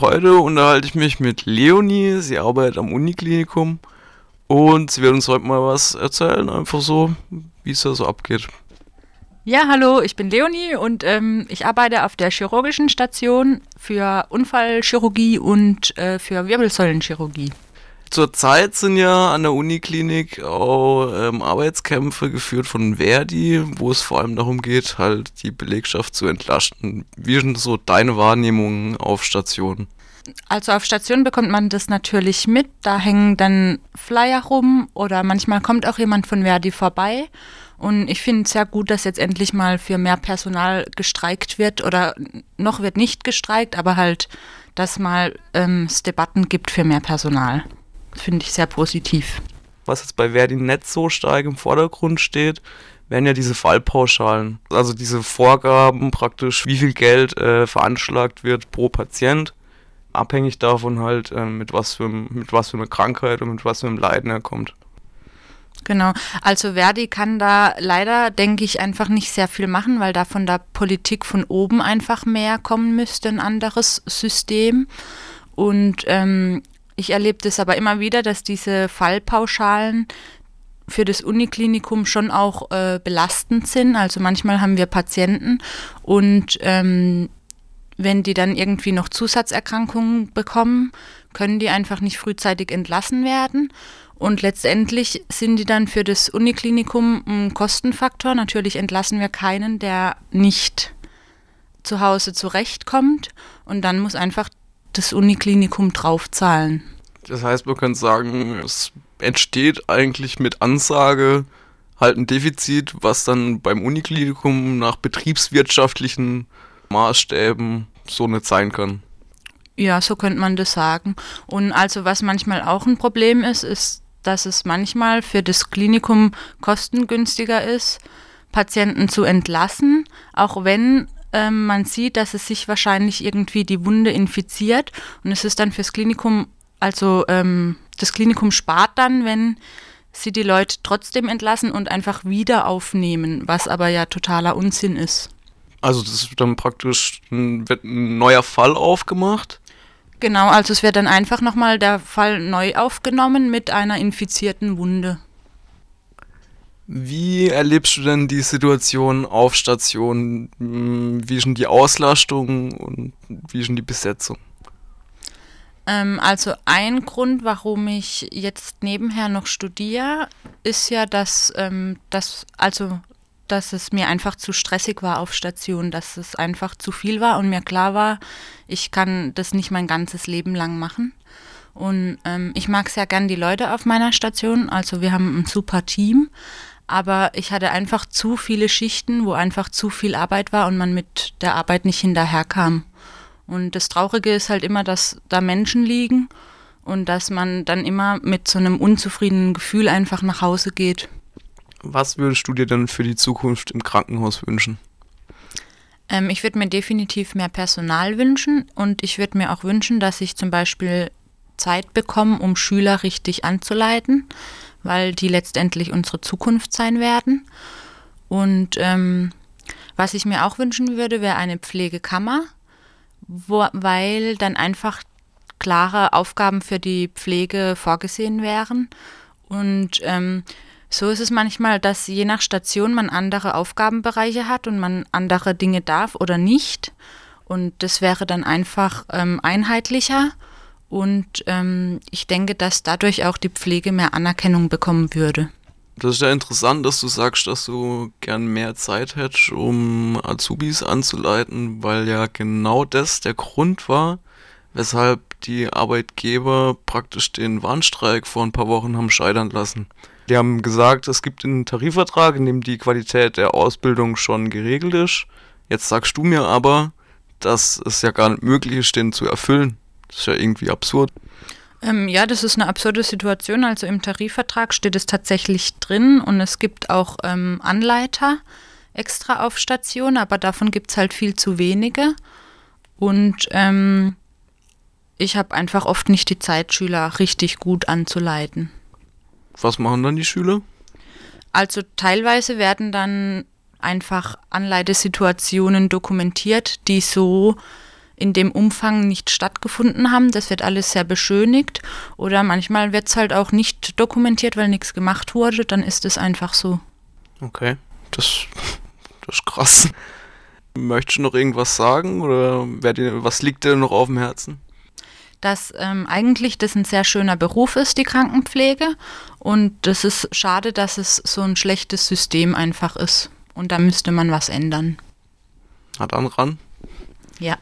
Heute unterhalte ich mich mit Leonie. Sie arbeitet am Uniklinikum und sie wird uns heute mal was erzählen, einfach so, wie es da so abgeht. Ja, hallo, ich bin Leonie und ähm, ich arbeite auf der chirurgischen Station für Unfallchirurgie und äh, für Wirbelsäulenchirurgie. Zurzeit sind ja an der Uniklinik auch ähm, Arbeitskämpfe geführt von Verdi, wo es vor allem darum geht, halt die Belegschaft zu entlasten. Wie sind so deine Wahrnehmungen auf Station? Also auf Station bekommt man das natürlich mit. Da hängen dann Flyer rum oder manchmal kommt auch jemand von Verdi vorbei. Und ich finde es sehr gut, dass jetzt endlich mal für mehr Personal gestreikt wird oder noch wird nicht gestreikt, aber halt, dass mal ähm, es Debatten gibt für mehr Personal finde ich sehr positiv. Was jetzt bei Verdi nicht so stark im Vordergrund steht, wären ja diese Fallpauschalen. Also diese Vorgaben praktisch, wie viel Geld äh, veranschlagt wird pro Patient. Abhängig davon halt, äh, mit, was für, mit was für eine Krankheit und mit was für einem Leiden er kommt. Genau, also Verdi kann da leider, denke ich, einfach nicht sehr viel machen, weil da von der Politik von oben einfach mehr kommen müsste, ein anderes System. Und ähm, ich erlebe das aber immer wieder, dass diese Fallpauschalen für das Uniklinikum schon auch äh, belastend sind. Also manchmal haben wir Patienten und ähm, wenn die dann irgendwie noch Zusatzerkrankungen bekommen, können die einfach nicht frühzeitig entlassen werden. Und letztendlich sind die dann für das Uniklinikum ein Kostenfaktor. Natürlich entlassen wir keinen, der nicht zu Hause zurechtkommt. Und dann muss einfach das Uniklinikum draufzahlen. Das heißt, man könnte sagen, es entsteht eigentlich mit Ansage halt ein Defizit, was dann beim Uniklinikum nach betriebswirtschaftlichen Maßstäben so nicht sein kann. Ja, so könnte man das sagen. Und also was manchmal auch ein Problem ist, ist, dass es manchmal für das Klinikum kostengünstiger ist, Patienten zu entlassen, auch wenn ähm, man sieht, dass es sich wahrscheinlich irgendwie die Wunde infiziert. Und es ist dann fürs Klinikum, also ähm, das Klinikum spart dann, wenn sie die Leute trotzdem entlassen und einfach wieder aufnehmen, was aber ja totaler Unsinn ist. Also das ist dann praktisch ein, wird ein neuer Fall aufgemacht. Genau, also es wird dann einfach nochmal der Fall neu aufgenommen mit einer infizierten Wunde. Wie erlebst du denn die Situation auf Station? Wie ist denn die Auslastung und wie ist denn die Besetzung? Ähm, also ein Grund, warum ich jetzt nebenher noch studiere, ist ja, dass, ähm, dass, also, dass es mir einfach zu stressig war auf Station, dass es einfach zu viel war und mir klar war, ich kann das nicht mein ganzes Leben lang machen. Und ähm, ich mag sehr gern die Leute auf meiner Station, also wir haben ein super Team, aber ich hatte einfach zu viele Schichten, wo einfach zu viel Arbeit war und man mit der Arbeit nicht hinterherkam. Und das Traurige ist halt immer, dass da Menschen liegen und dass man dann immer mit so einem unzufriedenen Gefühl einfach nach Hause geht. Was würdest du dir denn für die Zukunft im Krankenhaus wünschen? Ähm, ich würde mir definitiv mehr Personal wünschen und ich würde mir auch wünschen, dass ich zum Beispiel Zeit bekomme, um Schüler richtig anzuleiten weil die letztendlich unsere Zukunft sein werden. Und ähm, was ich mir auch wünschen würde, wäre eine Pflegekammer, wo, weil dann einfach klare Aufgaben für die Pflege vorgesehen wären. Und ähm, so ist es manchmal, dass je nach Station man andere Aufgabenbereiche hat und man andere Dinge darf oder nicht. Und das wäre dann einfach ähm, einheitlicher und ähm, ich denke, dass dadurch auch die Pflege mehr Anerkennung bekommen würde. Das ist ja interessant, dass du sagst, dass du gern mehr Zeit hättest, um Azubis anzuleiten, weil ja genau das der Grund war, weshalb die Arbeitgeber praktisch den Warnstreik vor ein paar Wochen haben scheitern lassen. Die haben gesagt, es gibt einen Tarifvertrag, in dem die Qualität der Ausbildung schon geregelt ist. Jetzt sagst du mir aber, dass es ja gar nicht möglich ist, den zu erfüllen. Das ist ja irgendwie absurd. Ähm, ja, das ist eine absurde Situation. Also im Tarifvertrag steht es tatsächlich drin und es gibt auch ähm, Anleiter extra auf Station, aber davon gibt es halt viel zu wenige. Und ähm, ich habe einfach oft nicht die Zeit, Schüler richtig gut anzuleiten. Was machen dann die Schüler? Also teilweise werden dann einfach Anleitesituationen dokumentiert, die so in dem Umfang nicht stattgefunden haben. Das wird alles sehr beschönigt. Oder manchmal wird es halt auch nicht dokumentiert, weil nichts gemacht wurde. Dann ist es einfach so. Okay, das, das ist krass. Möchtest du noch irgendwas sagen oder dir, was liegt dir noch auf dem Herzen? Dass ähm, eigentlich das ein sehr schöner Beruf ist, die Krankenpflege. Und das ist schade, dass es so ein schlechtes System einfach ist. Und da müsste man was ändern. Na dann ran. Ja.